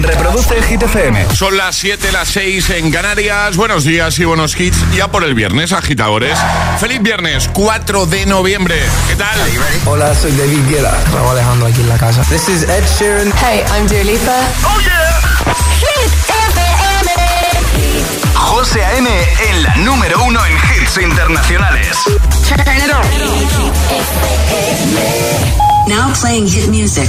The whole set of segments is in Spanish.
Reproduce Hit FM. Son las 7, las 6 en Canarias. Buenos días y buenos hits. Ya por el viernes, agitadores. Feliz viernes, 4 de noviembre. ¿Qué tal? Hola, soy David Guetta. Raúl Alejandro aquí en la casa. This is Ed Sheeran. Hey, I'm Dua Lipa. ¡Oh, yeah! Hit FM. José A.M. en la número uno en hits internacionales. Turn it on. Now playing hit music.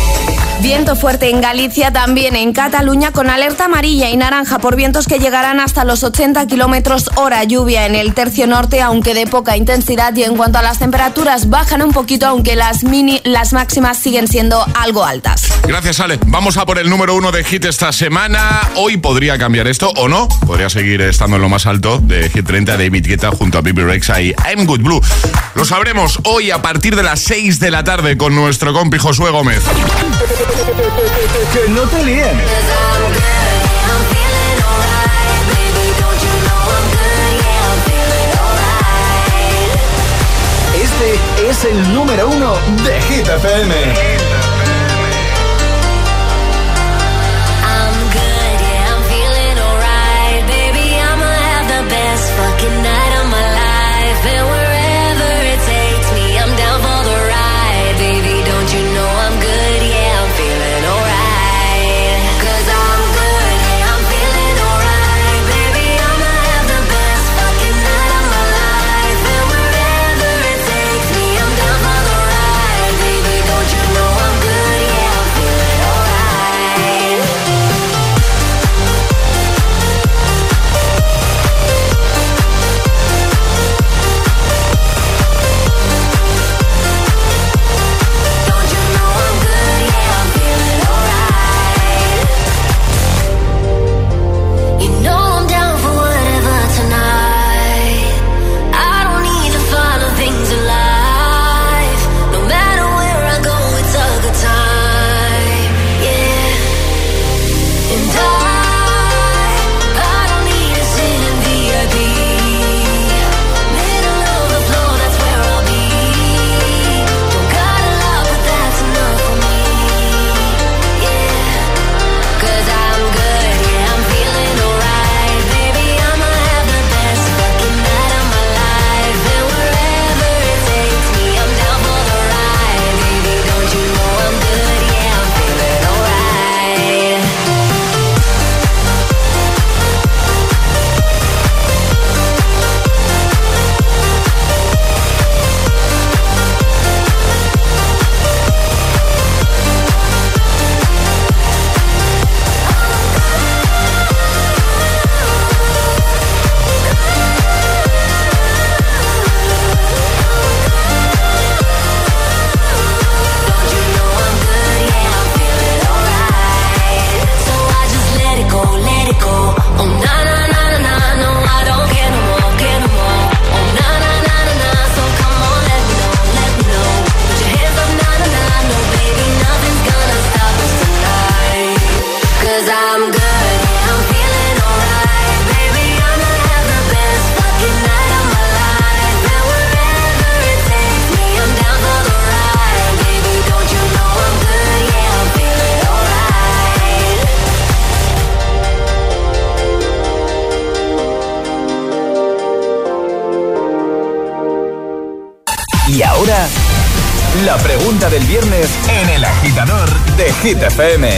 Viento fuerte en Galicia, también en Cataluña, con alerta amarilla y naranja por vientos que llegarán hasta los 80 kilómetros hora. Lluvia en el tercio norte, aunque de poca intensidad. Y en cuanto a las temperaturas, bajan un poquito, aunque las, mini, las máximas siguen siendo algo altas. Gracias, Ale. Vamos a por el número uno de Hit esta semana. Hoy podría cambiar esto o no. Podría seguir estando en lo más alto de Hit 30 David Guetta junto a Bibi Rexa y I'm Good Blue. Lo sabremos hoy a partir de las 6 de la tarde con nuestro compi Josué Gómez. Que no te líen. Este es el número uno de Hit FM. La pregunta del viernes en el agitador de Hit FM.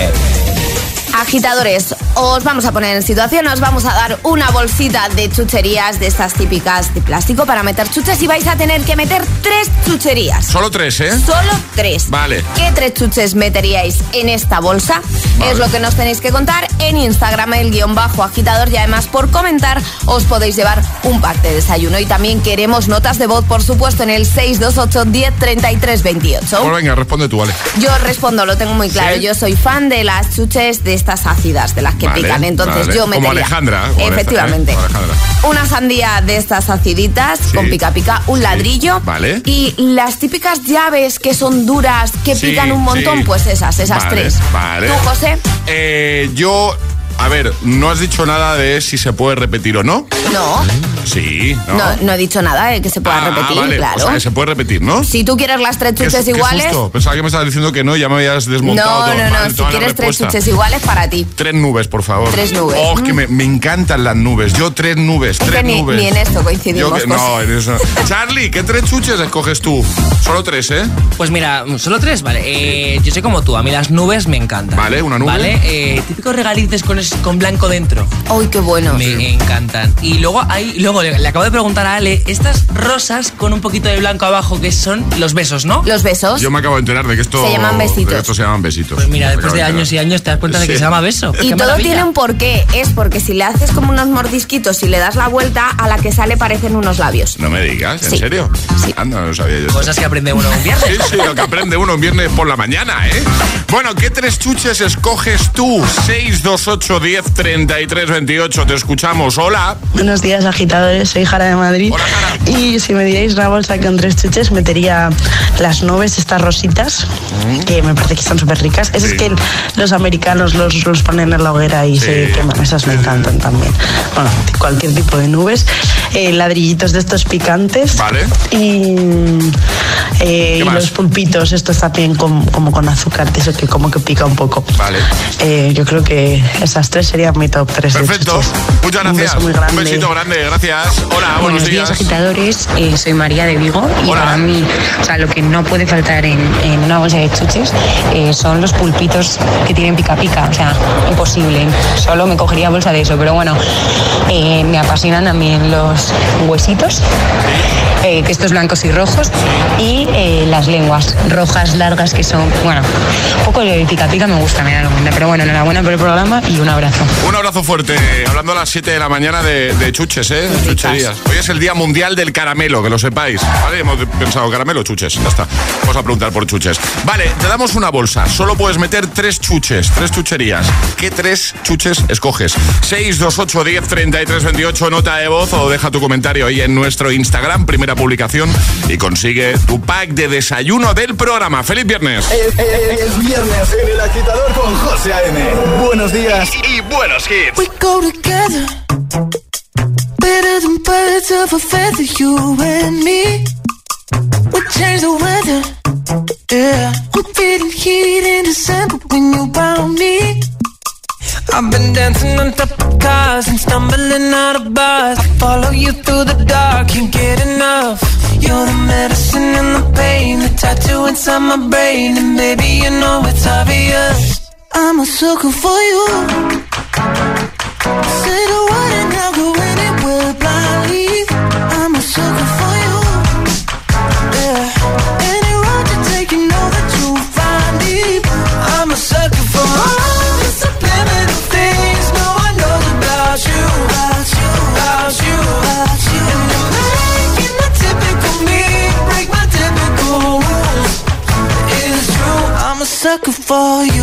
Agitadores, os vamos a poner en situación, os vamos a dar una bolsita de chucherías de estas típicas de plástico para meter chuches y vais a tener que meter tres chucherías. Solo tres, ¿eh? Solo tres. Vale. ¿Qué tres chuches meteríais en esta bolsa? Vale. Es lo que nos tenéis que contar en Instagram, el guion bajo agitador. Y además, por comentar, os podéis llevar un pack de desayuno. Y también queremos notas de voz, por supuesto, en el 628 10 33 28. Pues venga, responde tú, vale. Yo respondo, lo tengo muy claro. ¿Sí? Yo soy fan de las chuches de estas ácidas, de las que Vale, pican. Entonces vale. yo me Como Alejandra, como Efectivamente. ¿eh? Como Alejandra. Una sandía de estas aciditas Sí. con pica pica, un Sí. ladrillo. Vale. Y las típicas llaves que son duras, que Sí, pican un montón, pues esas, esas tres. vale. ¿Tú, José? Eh, yo A ver, no has dicho nada de si se puede repetir o no. No, Sí, ¿no? no, no he dicho nada de que se pueda Ah, repetir, vale. claro. O sea, que se puede repetir, ¿no? Si tú quieres las tres chuches qué iguales. susto. Pensaba que me estabas diciendo que no, ya me habías desmontado No, todo. no, no. Si quieres tres chuches iguales para ti. Tres nubes, por favor. Tres nubes. Oh, que me, me encantan las nubes. Yo tres nubes, Es tres que ni- nubes. ni en esto coincidimos, que- pues. no, en eso. Charlie, ¿qué tres chuches escoges tú? Solo tres, ¿eh? Pues mira, solo tres, vale. Eh, yo soy como tú, a mí las nubes me encantan. Vale, una nube. Vale, eh, típicos regalices con, con blanco dentro. Uy, qué bueno. Me encantan. Y luego hay, luego le, le acabo de preguntar a Ale, estas rosas con un poquito de blanco abajo que son los besos, ¿no? Los besos. Yo me acabo de enterar de que esto. Se llaman besitos. esto se llaman besitos. Pues mira, Me después de años y años te das cuenta de que se llama beso. Y ¡Qué todo maravilla! tiene un porqué. Es porque si le haces como unos mordisquitos y le das la vuelta, a la que sale parecen unos labios. No me digas, ¿en Sí. serio? Sí. Anda, no lo sabía yo. Cosas que aprende uno un viernes. Sí, sí, lo que aprende uno un viernes por la mañana, ¿eh? Bueno, ¿qué tres chuches escoges tú? 628 10 33 28. Te escuchamos. Hola. Buenos días, agitadores. Soy Jara de Madrid. Hola, Jara. Y si me dierais una bolsa con tres chuches, metería las nubes, estas rositas, que me parece que están súper ricas. Esas Mm. Sí. que los americanos los, los ponen en la hoguera y Sí. se queman. Esas me encantan también. Bueno, cualquier tipo de nubes. Eh, ladrillitos de estos picantes. Vale. Y, eh, los pulpitos, estos también con- como con azúcar, eso que como que pica un poco. Vale. Eh, yo creo que esas tres serían mi top 3 Perfecto. Muchas Un gracias. beso muy grande. Un besito grande. Gracias. Hola, buenos, Buenos días, agitadores. Eh, soy María de Vigo y Hola. para mí, o sea, lo que no puede faltar en, en una bolsa de chuches eh, son los pulpitos que tienen pica pica. O sea, imposible. Solo me cogería bolsa de eso, pero bueno, eh, me apasionan también los huesitos, que estos blancos y rojos, y las lenguas rojas largas que son, bueno, un poco de pica pica me gusta, me da la onda. Pero bueno, enhorabuena por el programa y un abrazo. Un abrazo fuerte. Hablando a las 7 de la mañana de, de chuches, ¿eh? De chucherías. Hoy es el Día Mundial del Caramelo, que lo sepáis. ¿Vale? Hemos pensado caramelo o chuches. Ya está. Vamos a preguntar por chuches. Vale, te damos una bolsa. Solo puedes meter tres chuches, tres chucherías. ¿Qué tres chuches escoges? 628 10 33 28, nota de voz o deja tu comentario ahí en nuestro Instagram, primera publicación, y consigue tu pack de desayuno del programa. ¡Feliz viernes! Es, es- es viernes en el agitador con José A.M. Buenos días y, buenos hits. We go together better than birds of a feather, you and me. We change the weather, yeah. I'm feeling heat in December when you found me. I've been dancing on top of cars and stumbling out of bars. I follow you through the dark, can't get enough. You're the medicine and the pain, the tattoo inside my brain, and baby you know it's obvious. I'm a sucker for you. Say the word and I'll go anywhere blindly. I'm a sucker for you. Yeah. Any road you take, you know that you'll find. I'm a sucker for all the subliminal things no one knows about you. About you, about you, about you. And you're typical me break my typical rules. It's true, I'm a sucker for you.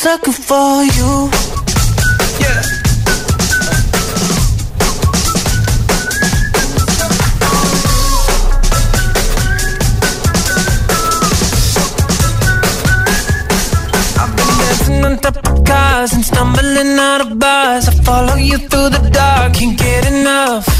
sucker for you. Yeah. I've been dancing on cars and stumbling out of bars. I follow you through the dark, can't get enough.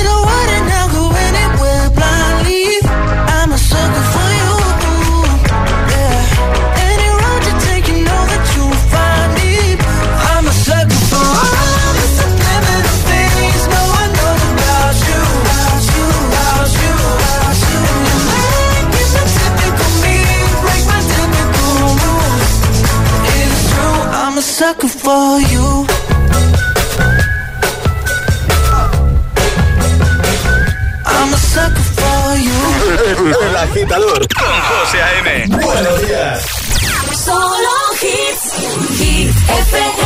sucker for you. I'm a sucker for you. El agitador con José A.M. Buenos días. Solo hits, hit FM.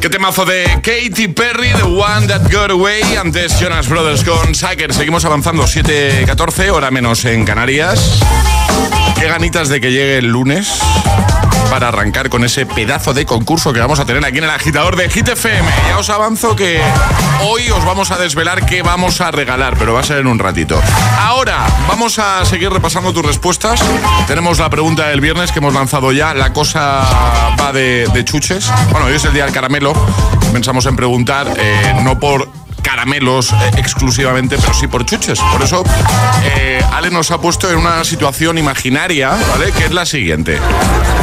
¿Qué temazo de Katy Perry, The One That Got Away? Antes Jonas Brothers con Sacker. Seguimos avanzando 7.14, hora menos en Canarias. Qué ganitas de que llegue el lunes para arrancar con ese pedazo de concurso que vamos a tener aquí en el agitador de Hit FM. Ya os avanzo que hoy os vamos a desvelar qué vamos a regalar, pero va a ser en un ratito. Ahora vamos a seguir repasando tus respuestas. Tenemos la pregunta del viernes que hemos lanzado ya. La cosa va de, chuches. Bueno, hoy es el día del caramelo. Pensamos en preguntar, eh, no por caramelos eh, exclusivamente, pero sí por chuches. Por eso, eh, Ale nos ha puesto en una situación imaginaria, ¿vale? Que es la siguiente.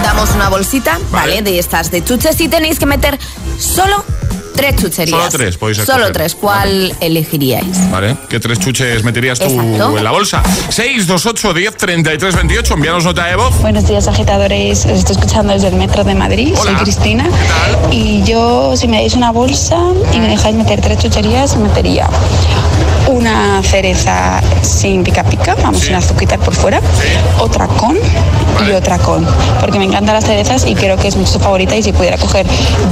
Damos una bolsita, Vale. ¿vale? De estas de chuches y tenéis que meter solo tres chucherías. Solo tres, podéis Solo escoger. tres. ¿Cuál elegiríais? ¿Vale? ¿Qué tres chuches meterías tú Exacto. en la bolsa? 628 10 33 28. Envíanos nota de voz. Buenos días, agitadores. Os estoy escuchando desde el metro de Madrid. Hola. Soy Cristina. ¿Qué tal? Y yo, si me dais una bolsa y me dejáis meter tres chucherías, metería una cereza sin pica pica, vamos, sin azuquitar por fuera, otra con y otra con. Porque me encantan las cerezas y creo que es mucho favorita y si pudiera coger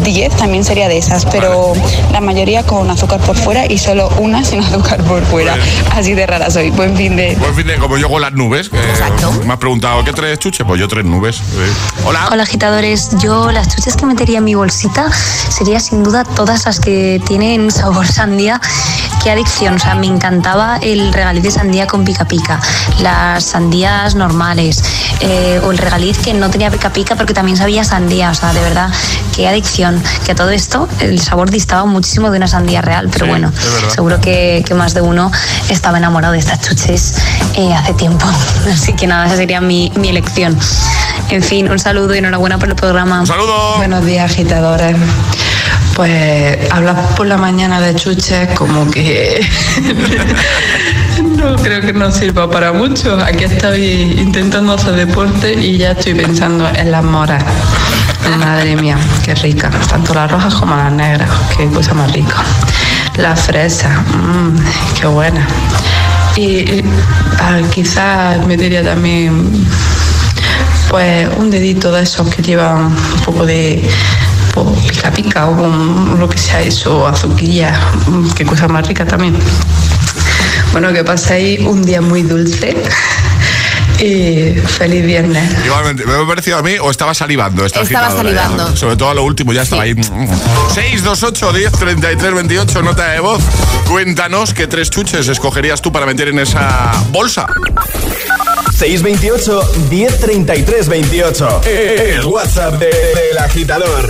10 también sería de esas, pero la mayoría con azúcar por fuera y solo una sin azúcar por fuera. Así de rara soy. Buen fin de... Buen fin de como yo con las nubes. que Me has preguntado, ¿qué tres chuche? Pues yo tres nubes. Eh, Hola. Hola agitadores, yo las chuches que metería en mi bolsita sería sin duda todas las que tienen sabor sandía. Qué adicción, o sea, me encantaba el regaliz de sandía con pica pica, las sandías normales eh, o el regaliz que no tenía pica pica porque también sabía sandía, o sea, de verdad, qué adicción. Que a todo esto el sabor distaba muchísimo de una sandía real, pero bueno, seguro que, que más de uno estaba enamorado de estas chuches eh, hace tiempo. Así que nada, esa sería mi, mi elección. En fin, un saludo y enhorabuena por el programa. Un saludo. Buenos días, agitadores. Pues hablar por la mañana de chuches como que no creo que nos sirva para mucho. Aquí estoy intentando hacer deporte y ya estoy pensando en las moras. Madre mía, qué rica. Tanto las rojas como las negras. Qué cosa más rica. La fresa, mmm, qué buena. Y, ah, quizás metería también pues un dedito de esos que llevan un poco de pues, pica pica o con lo que sea eso, azuquilla, mm, qué cosa más rica también. Bueno, que paséis un día muy dulce y feliz viernes. Igualmente, ¿me ha parecido a mí o estaba salivando? Esta Estaba ya? salivando. Sobre todo a lo último, ya estaba ahí. 628 10 33 28, nota de voz. Cuéntanos qué tres chuches escogerías tú para meter en esa bolsa. 628 1033 28. El WhatsApp de- del agitador.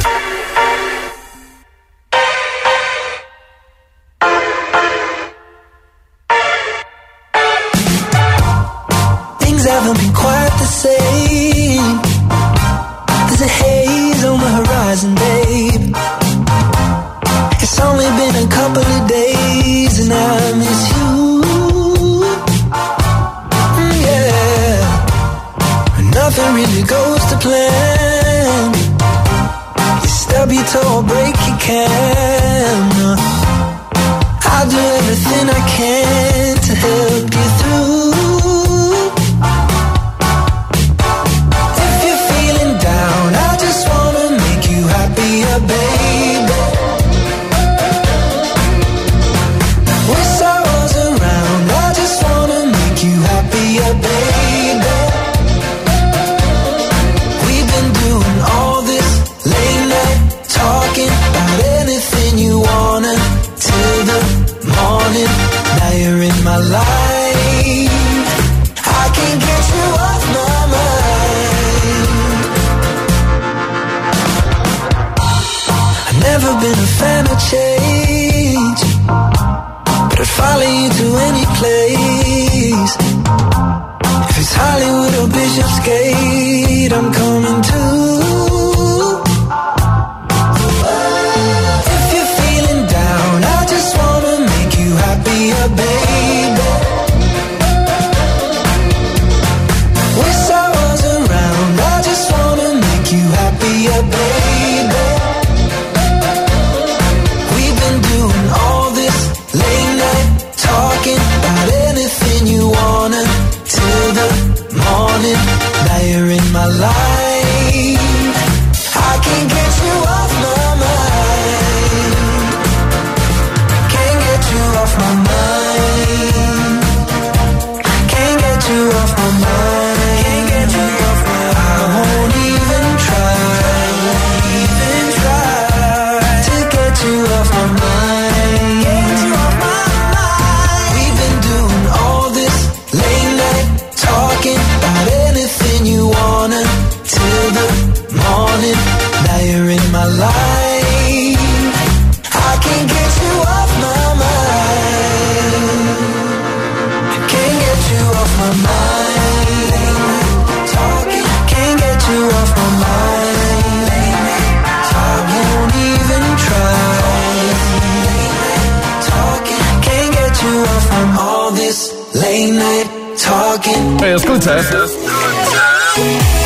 Escuchas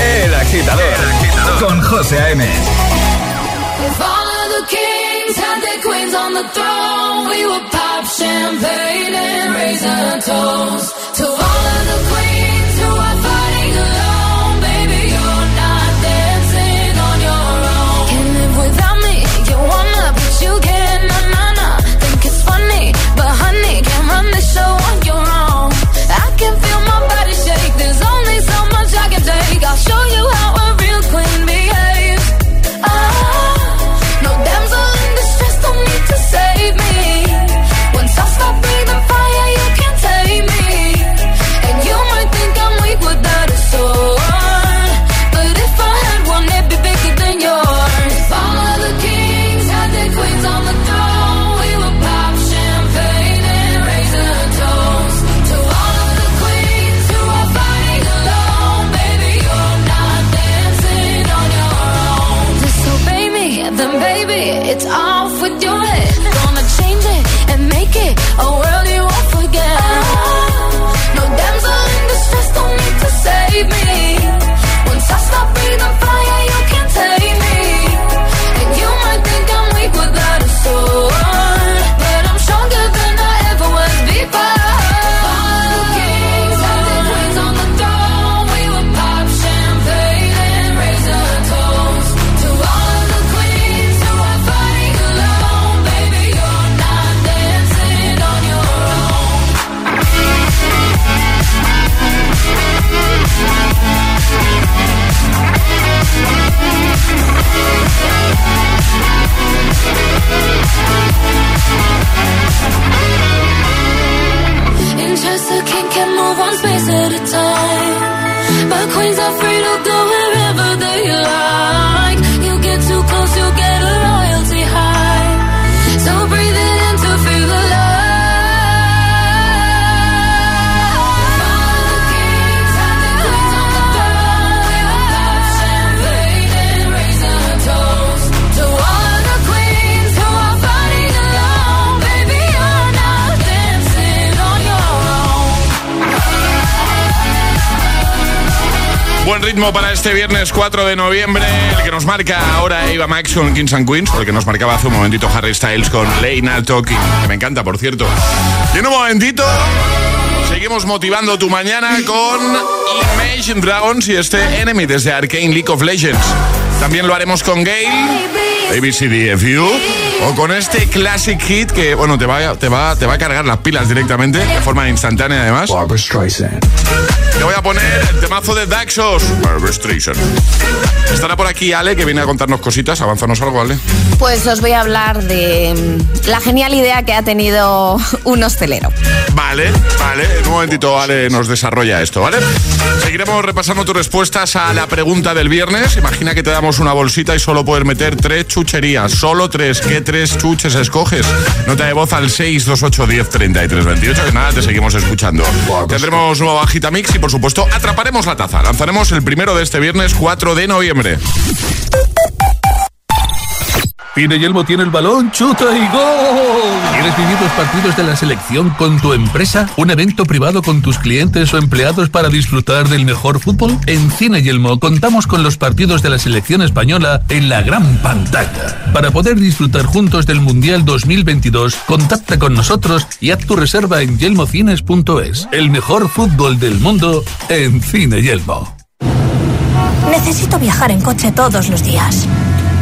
El agitador con José A.M. If all of the kings had their queens on the throne, we would pop champagne and raising a toast to all of the queens ritmo para este viernes 4 de noviembre, el que nos marca ahora Eva Max con Kings and Queens, porque nos marcaba hace un momentito Harry Styles con Lena Talking, que me encanta, por cierto. Y en un momentito, seguimos motivando tu mañana con Imagine Dragons y este Enemy desde Arcane League of Legends. También lo haremos con Gale, ABCDFU, o con este classic hit que, bueno, te va, te va, te va a cargar las pilas directamente, de forma instantánea además. Te voy a poner el temazo de Daxos. Barbra Streisand. Estará por aquí Ale, que viene a contarnos cositas. Avánzanos algo, Ale. Pues os voy a hablar de mm, la genial idea que ha tenido un hostelero. Vale, vale. En un momentito Ale nos desarrolla esto, ¿vale? Seguiremos repasando tus respuestas a la pregunta del viernes. Imagina que te damos una bolsita y solo puedes meter tres chucherías. Solo tres. ¿Qué tres chuches escoges? Nota de voz al 628 10 33 28. Que nada, te seguimos escuchando. Tendremos nueva Agita Mix y, por supuesto, atraparemos la taza. Lanzaremos el primero de este viernes 4 de noviembre. Pide Yelmo tiene el balón, chuta y gol. ¿Quieres vivir los partidos de la selección con tu empresa? ¿Un evento privado con tus clientes o empleados para disfrutar del mejor fútbol? En Cine Yelmo contamos con los partidos de la selección española en la gran pantalla. Para poder disfrutar juntos del Mundial 2022, contacta con nosotros y haz tu reserva en yelmocines.es. El mejor fútbol del mundo en Cine Yelmo. Necesito viajar en coche todos los días.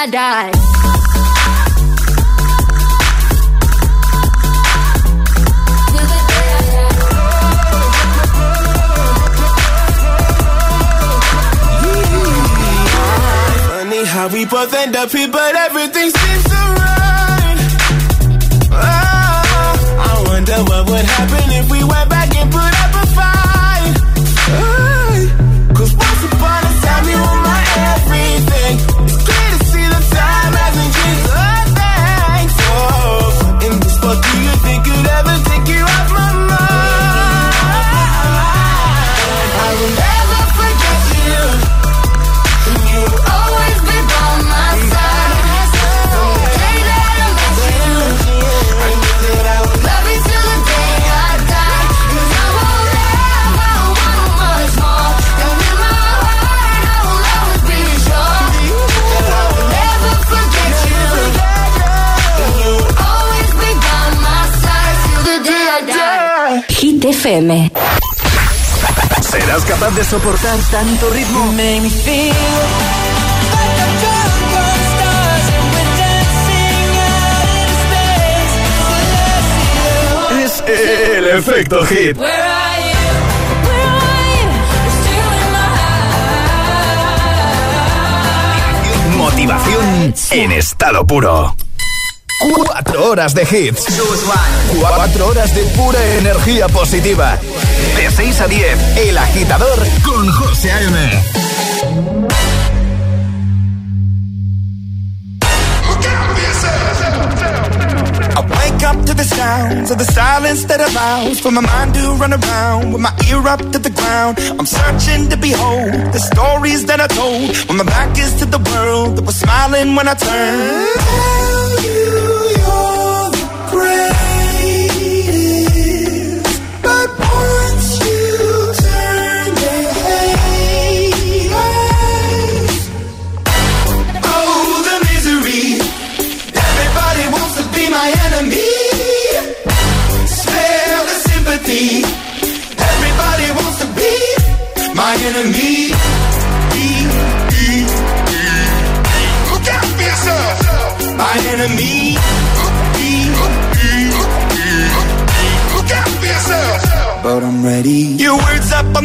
I die. How we both end up here, but everything ¿Serás capaz de soportar tanto ritmo? Es el efecto hit. Motivación en estado puro. Cuatro horas de hits. Cuatro horas de pura energía positiva. De 6 a 10, El Agitador con José A.M. Up to the sounds of the silence that allows for my mind to run around with my ear up to the ground. I'm searching to behold the stories that I told when my back is to the world that was smiling when I turned.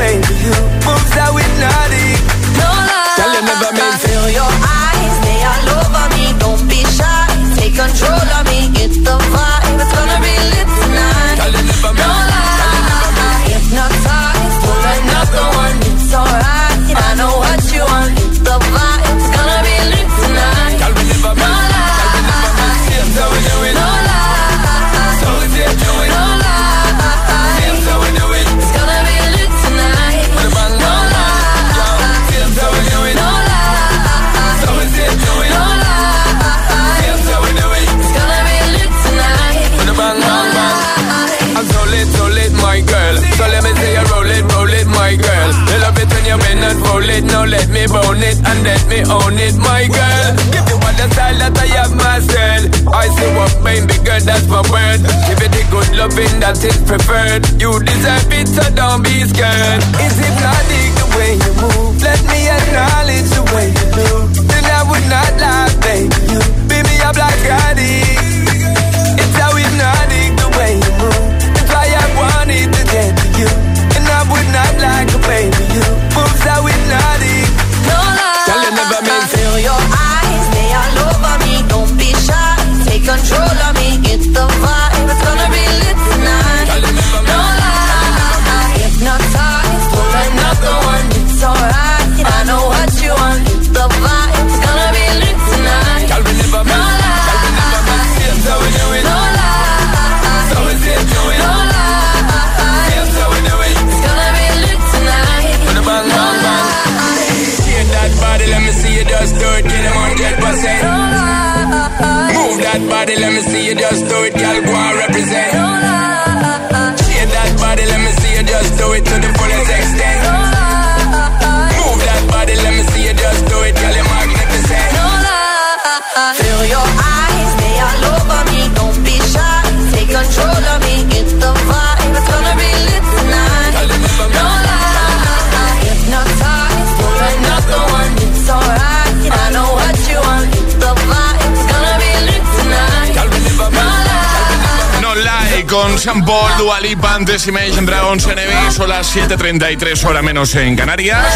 like a baby. You you bend and roll it. Now let me bone it and let me own it, my girl. Give you all the style that I have myself. I say what, baby girl, that's my word. Give it the good loving that is preferred. You deserve it, so don't be scared. Is hypnotic the way you move? Let me acknowledge the way you do. Then I would not lie, body, let me see you just do it. Girl, go con Sean Paul, Dua Lipa, antes Imagine Dragons, Enemy, son las 7.33 hora menos en Canarias.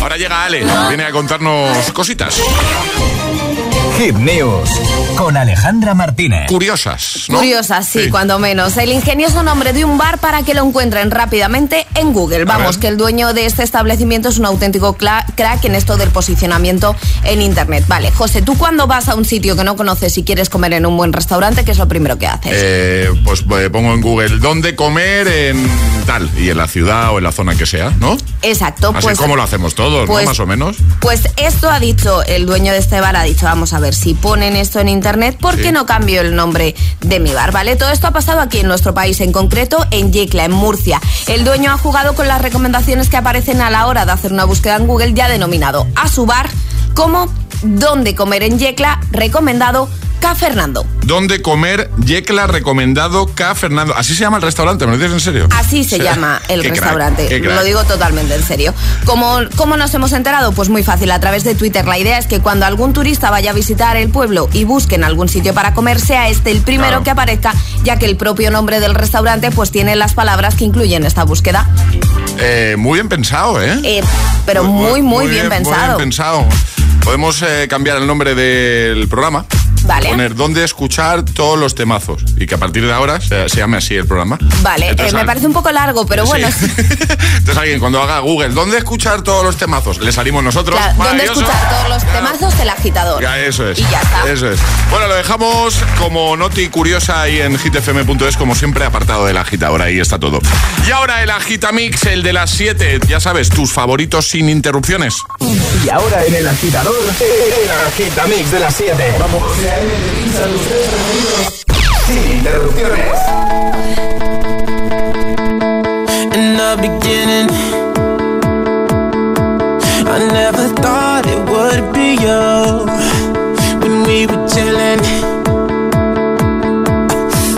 Ahora llega Ale, viene a contarnos cositas. Hit News con Alejandra Martínez. Curiosas, ¿no? Curiosas, sí, cuando menos. El ingenioso nombre de un bar para que lo encuentren rápidamente en Google. Vamos, que el dueño de este establecimiento es un auténtico crack en esto del posicionamiento en Internet. Vale, José, tú cuando vas a un sitio que no conoces y quieres comer en un buen restaurante, ¿qué es lo primero que haces? Eh, pues eh, pongo en Google dónde comer en tal, y en la ciudad o en la zona que sea, ¿no? Exacto, Así pues... como lo hacemos todos, pues- ¿no? Más o menos. Pues esto ha dicho el dueño de este bar, ha dicho, vamos a ver, si ponen esto en internet, ¿por qué no cambio el nombre de mi bar? ¿Vale? Todo esto ha pasado aquí en nuestro país, en concreto en Yecla, en Murcia. El dueño ha jugado con las recomendaciones que aparecen a la hora de hacer una búsqueda en Google, ya denominado a su bar como dónde comer en Yecla, recomendado K. Fernando. ¿Dónde comer Yecla recomendado K. Fernando? ¿Así se llama el restaurante? ¿Me lo dices en serio? Así se llama el Qué restaurante. crack. Lo digo totalmente en serio. ¿Cómo, ¿Cómo nos hemos enterado? Pues muy fácil, a través de Twitter. La idea es que cuando algún turista vaya a visitar el pueblo y busque en algún sitio para comer, sea este el primero Claro. que aparezca, ya que el propio nombre del restaurante pues tiene las palabras que incluyen esta búsqueda. Eh, muy bien pensado, ¿eh? Eh, pero muy, muy, bien, pensado. Muy bien pensado. Podemos eh, cambiar el nombre del programa. Vale. Poner dónde escuchar todos los temazos. Y que a partir de ahora se, se llame así el programa. Vale, eh, me parece un poco largo, pero bueno. Entonces alguien cuando haga Google, ¿dónde escuchar todos los temazos? Le salimos nosotros. claro, ¿dónde escuchar todos los temazos? El agitador. Ya, eso es. Y ya está. Eso es. Bueno, lo dejamos como noti curiosa ahí en hitfm.es, como siempre, apartado del agitador. Ahí está todo. Y ahora el agitamix, el de las 7. Ya sabes, tus favoritos sin interrupciones. Y ahora en el agitador, el agitamix de las 7. Vamos. In the beginning, I never thought it would be you. When we were chilling,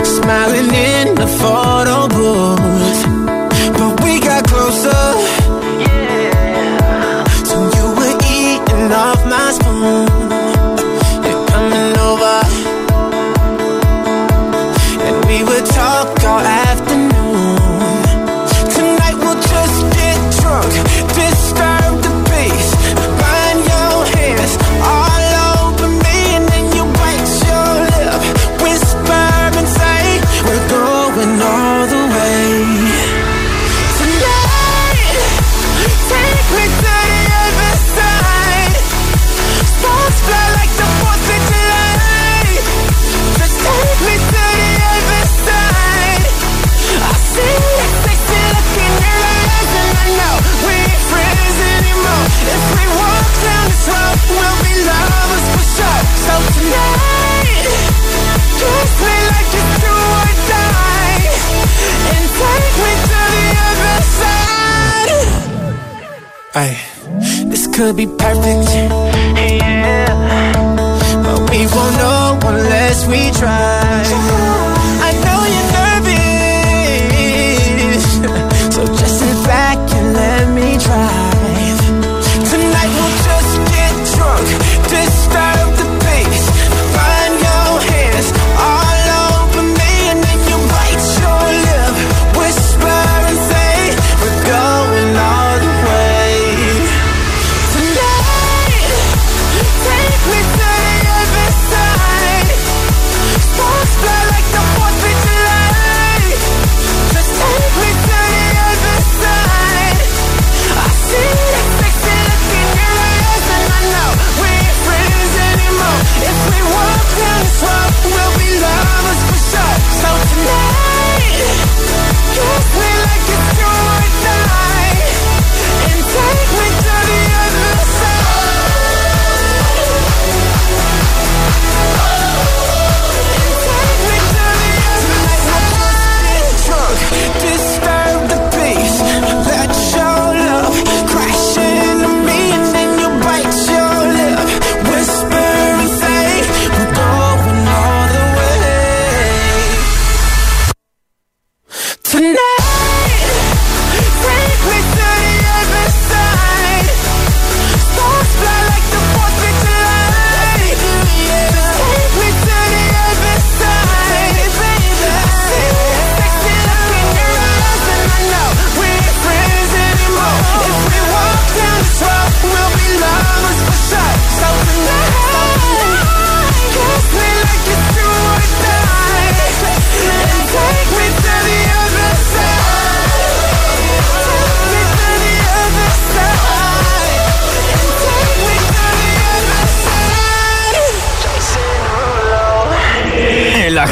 smiling in the photo booth.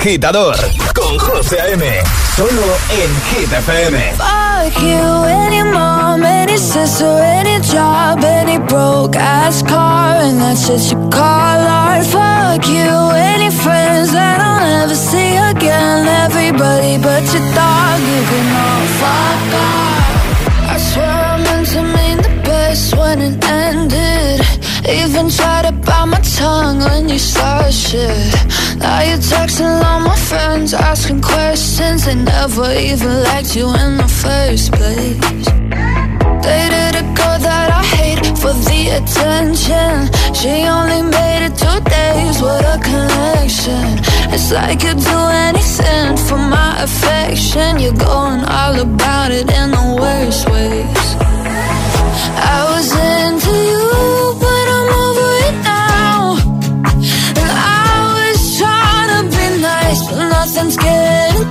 agitador con José A.M. Solo en Hit FM. Fuck you, any mom, any sister, any job, any broke ass car, and that's just you call art. Fuck you, any friends that I'll never see again. Everybody but your dog, you can all fuck off. I swear I meant to mean the best when it ended. Even tried to bite my tongue when you started shit. ones asking questions. They never even liked you in the first place. Dated a girl that I hate for the attention. She only made it two days. What a connection. It's like you'd do anything for my affection. You're going all about it in the worst ways. I was in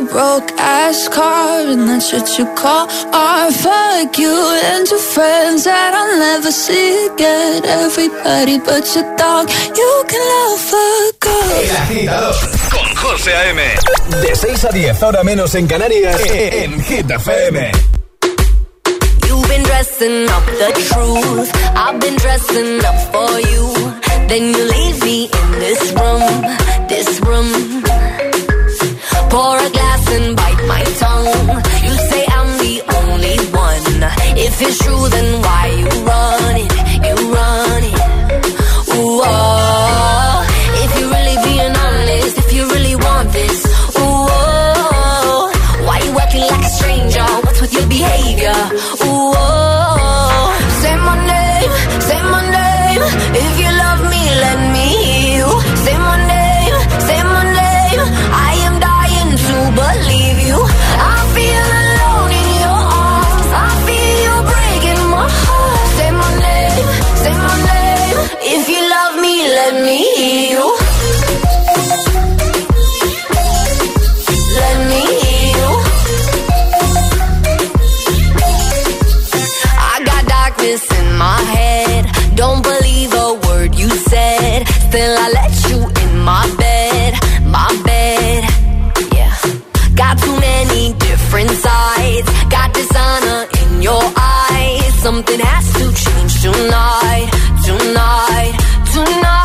your broke ass car and that's what you call art. Fuck you and your friends that I'll never see again. Everybody but your dog, you can love fuck El agitador con José A.M. De 6 a 10, ahora menos en Canarias, en Hit FM. You've been dressing up the truth. I've been dressing up for you. Then you leave me in this room, this room. Pour a glass and bite my tongue. You say I'm the only one. If it's true, then why you run it? You run Something has to change tonight, tonight, tonight.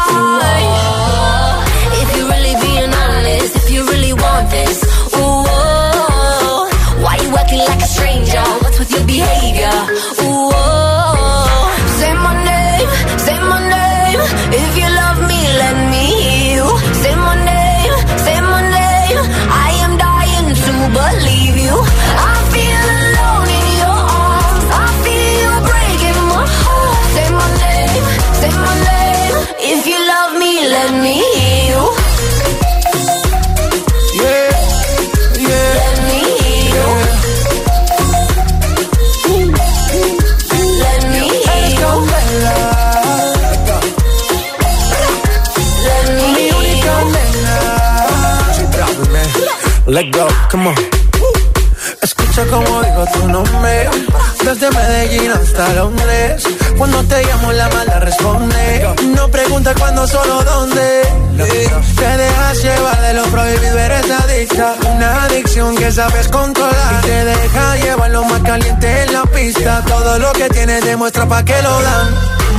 Que sabes controlar. Y te deja llevar lo más caliente en la pista. Todo lo que tienes demuestra pa' que lo dan.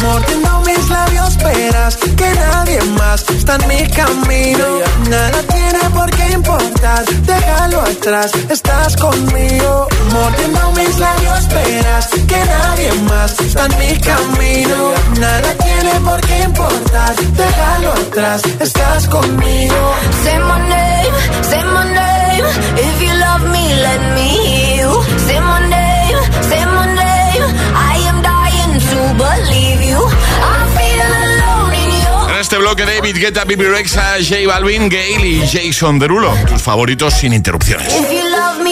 Mordiendo mis labios, esperas que nadie más está en mi camino. Nada tiene por qué importar, déjalo atrás, estás conmigo. Mordiendo mis labios, esperas que nadie más está en mi camino. Nada tiene por qué importar, déjalo atrás, estás conmigo. Say my name, say my name. If you love me, let me hear you. Say my name, En este bloque David Guetta, Bibi Rexa, J Balvin, Gale y Jason Derulo. Tus favoritos sin interrupciones.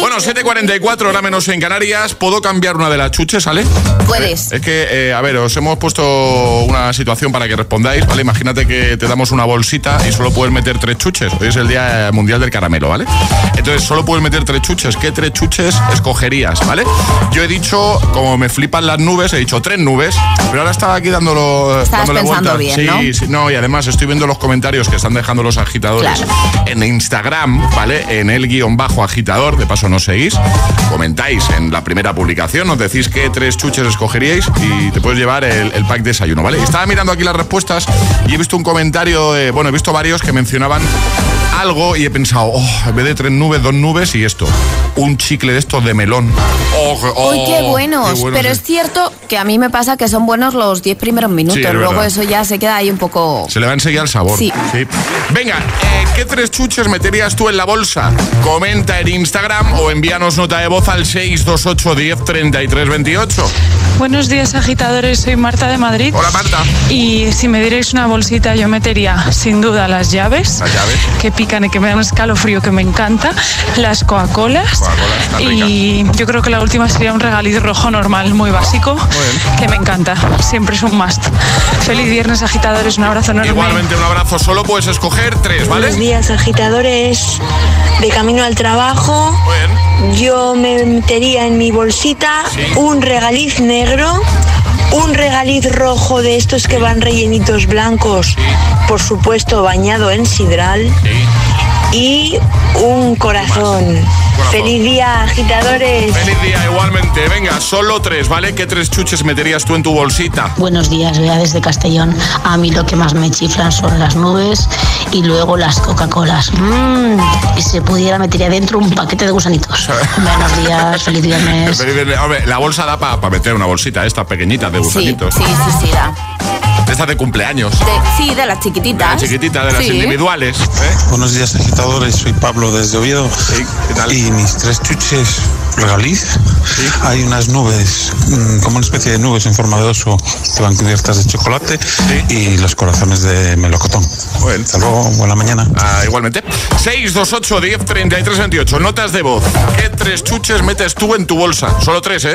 Bueno, 7.44, hora menos en Canarias. ¿Puedo cambiar una de las chuches, ¿vale? Puedes. Es que, eh, a ver, os hemos puesto una situación para que respondáis, ¿vale? Imagínate que te damos una bolsita y solo puedes meter tres chuches. Hoy es el Día Mundial del Caramelo, ¿vale? Entonces, solo puedes meter tres chuches. ¿Qué tres chuches escogerías, ¿vale? Yo he dicho, como me flipan las nubes, he dicho tres nubes, pero ahora estaba aquí dándolo, Estabas dándole pensando vuelta. bien, sí, ¿no? sí, no, y además estoy viendo los comentarios que están dejando los agitadores en Instagram, ¿vale? En el guion bajo agitador, de paso nos seguís, comentáis en la primera publicación, nos decís qué tres chuches escogeríais y te puedes llevar el, pack desayuno, ¿vale? Estaba mirando aquí las respuestas y he visto un comentario, bueno, he visto varios que mencionaban algo y he pensado, oh, en vez de tres nubes, dos nubes y esto, un chicle de estos de melón. Oh, oh, Uy, qué buenos. qué Pero sí. es cierto que a mí me pasa que son buenos los 10 primeros minutos. Sí, es Luego verdad. eso ya se queda ahí un poco. Se le va enseguida el sabor. Sí. Venga, eh, ¿qué tres chuches meterías tú en la bolsa? Comenta en Instagram o envíanos nota de voz al 628 10 33 28. Buenos días, agitadores. Soy Marta de Madrid. Hola, Marta. Y si me dierais una bolsita, yo metería sin duda las llaves, Las llaves. que pican y que me dan un escalofrío que me encanta, las Coca-Colas. y yo creo que la última sería un regaliz rojo normal, muy básico, que me encanta. Siempre es un must. Feliz viernes, agitadores. Un abrazo enorme. Igualmente un abrazo, solo puedes escoger tres, ¿vale? Buenos días, agitadores. De camino al trabajo, yo me metería en mi bolsita un regaliz negro, un regaliz rojo de estos que van rellenitos blancos, por supuesto bañado en sidral, y un corazón. Feliz día, agitadores. Feliz día, igualmente. Venga, solo tres, ¿vale? ¿Qué tres chuches meterías tú en tu bolsita? Buenos días, Bea desde Castellón. A mí lo que más me chiflan son las nubes y luego las Coca-Colas. Mm, y si pudiera metería dentro un paquete de gusanitos. Buenos días, feliz viernes. Feliz viernes. Hombre, la bolsa da para meter una bolsita esta pequeñita de gusanitos. sí, sí, sí, da. De Esta de cumpleaños. De- sí, de las chiquititas. La chiquitita, de las Sí. individuales. ¿eh? Buenos días, agitadores. Soy Pablo desde Oviedo. Y mis tres chuches regaliz. Hay unas nubes, mm, como una especie de nubes en forma de oso que van cubiertas de chocolate. Y los corazones de melocotón. Hasta luego, buena mañana. Ah, igualmente. 628 10 33 28. Notas de voz. ¿Qué tres chuches metes tú en tu bolsa? Solo tres, ¿eh?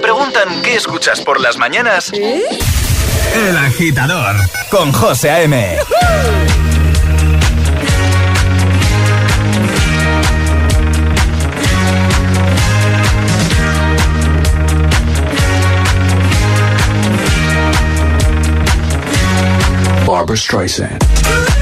Preguntan qué escuchas por las mañanas, El Agitador con José A.M. Barbara Streisand.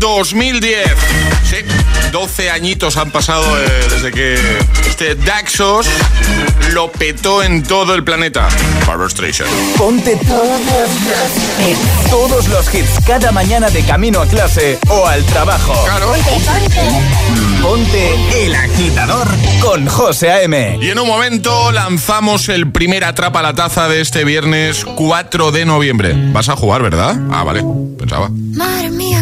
2010. Sí, 12 añitos han pasado eh, desde que este Daxos lo petó en todo el planeta. Barbara Streisand. Ponte todos los, todos los hits cada mañana de camino a clase o al trabajo. Claro. Ponte el agitador con José A.M. Y en un momento lanzamos el primer Atrapa la Taza de este viernes 4 de noviembre. Vas a jugar, ¿verdad? Ah, vale, pensaba. Madre mía,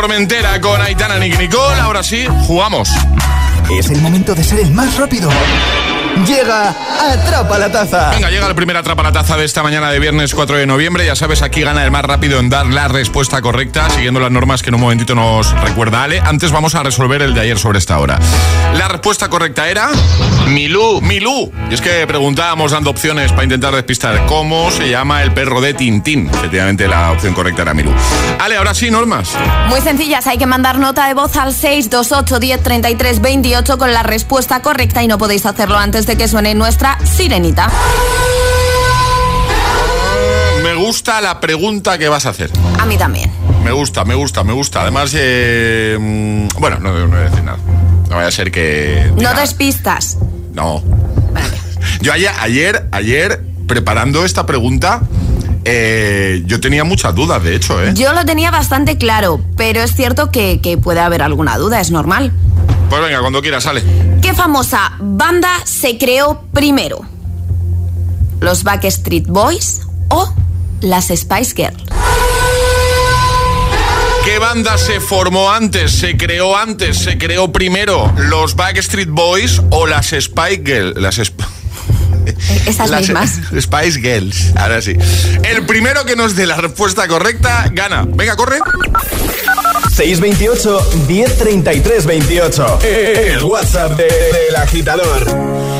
Formentera con Aitana Nick Nicole. Ahora sí, jugamos. Es el momento de ser el más rápido. Llega Atrapa la Taza. Venga, llega el primer Atrapa la Taza de esta mañana de viernes 4 de noviembre. Ya sabes, aquí gana el más rápido en dar la respuesta correcta, siguiendo las normas que en un momentito nos recuerda Ale. Antes vamos a resolver el de ayer sobre esta hora. La respuesta correcta era Milú, Milú. Y es que preguntábamos dando opciones para intentar despistar cómo se llama el perro de Tintín. Efectivamente, la opción correcta era Milú. Ale, ahora sí, normas. Muy sencillas, hay que mandar nota de voz al 628 10 33 28 con la respuesta correcta y no podéis hacerlo antes de que suene nuestra sirenita. Me gusta la pregunta que vas a hacer. A mí también. Me gusta, me gusta, me gusta. Además, eh, mm, bueno, no, no voy a decir nada. No vaya a ser que... No despistas. No. Yo ayer, ayer, ayer, preparando esta pregunta, eh, yo tenía muchas dudas, de hecho, ¿eh? Yo lo tenía bastante claro, pero es cierto que, que puede haber alguna duda, es normal. Pues venga, cuando quieras, sale. ¿Qué famosa banda se creó primero? ¿Los Backstreet Boys o las Spice Girls? ¿Qué banda se formó antes, se creó antes, se creó primero? ¿Los Backstreet Boys o las Spice Girls? Las Sp- Esas las mismas. Spice Girls, ahora sí. El primero que nos dé la respuesta correcta gana. Venga, corre. 628 1033 28. El WhatsApp de- del agitador.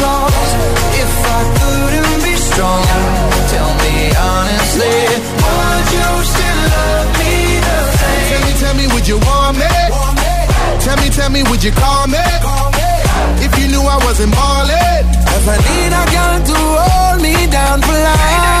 If I couldn't be strong Tell me honestly Would you still love me the same? Tell me, tell me, would you want me? Tell me, tell me, would you call me? Call me. If you knew I wasn't ballin' If I need a girl to hold me down for life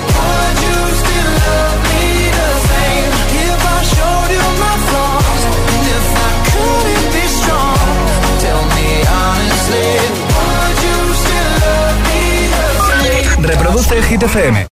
Hit FM.